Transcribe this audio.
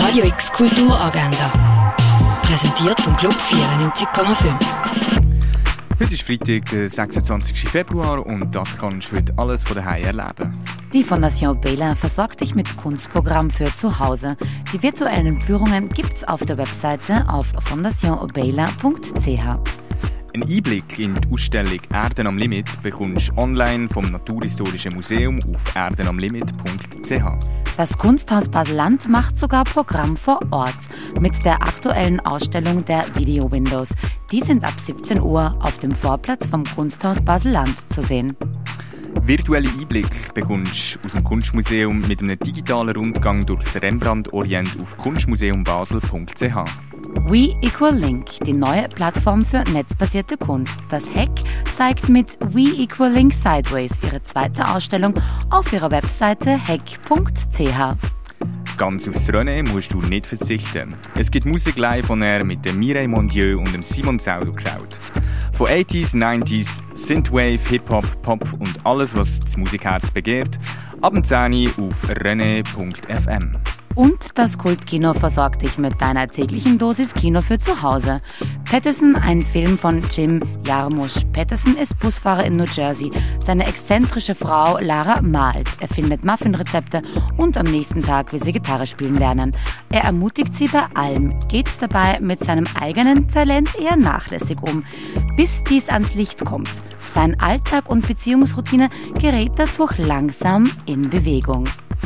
Radio X Kulturagenda. Präsentiert vom Club 94,5. Heute ist Freitag, der 26. Februar und das kannst du heute alles von daheim erleben. Die Fondation Bela versorgt dich mit Kunstprogramm für zu Hause. Die virtuellen Führungen gibt's auf der Webseite auf fondationobela.ch. Ein Einblick in die Ausstellung Erden am Limit bekommst du online vom Naturhistorischen Museum auf erdenamlimit.ch. Das Kunsthaus Baseland macht sogar Programm vor Ort mit der aktuellen Ausstellung der Video Windows. Die sind ab 17 Uhr auf dem Vorplatz vom Kunsthaus Baseland zu sehen. Virtuelle Einblick bekommst du aus dem Kunstmuseum mit einem digitalen Rundgang durchs Rembrandt-Orient auf kunstmuseumbasel.ch. We Equal Link, die neue Plattform für netzbasierte Kunst. Das Hack zeigt mit We Equal Link Sideways ihre zweite Ausstellung auf ihrer Webseite hack.ch. Ganz aufs Rennen musst du nicht verzichten. Es gibt Musik live von er mit dem Mireille Mondieu und dem Simon Sauerkraut. Von 80s, 90s, Synthwave, Hip-Hop, Pop und alles, was das Musikherz begehrt, ab 10 auf rene.fm. Und das Kultkino versorgt dich mit deiner täglichen Dosis Kino für zu Hause. Patterson, ein Film von Jim Jarmusch. Patterson ist Busfahrer in New Jersey. Seine exzentrische Frau Lara malt. Er findet Muffinrezepte und am nächsten Tag will sie Gitarre spielen lernen. Er ermutigt sie bei allem, geht dabei mit seinem eigenen Talent eher nachlässig um, bis dies ans Licht kommt. Sein Alltag und Beziehungsroutine gerät dadurch langsam in Bewegung.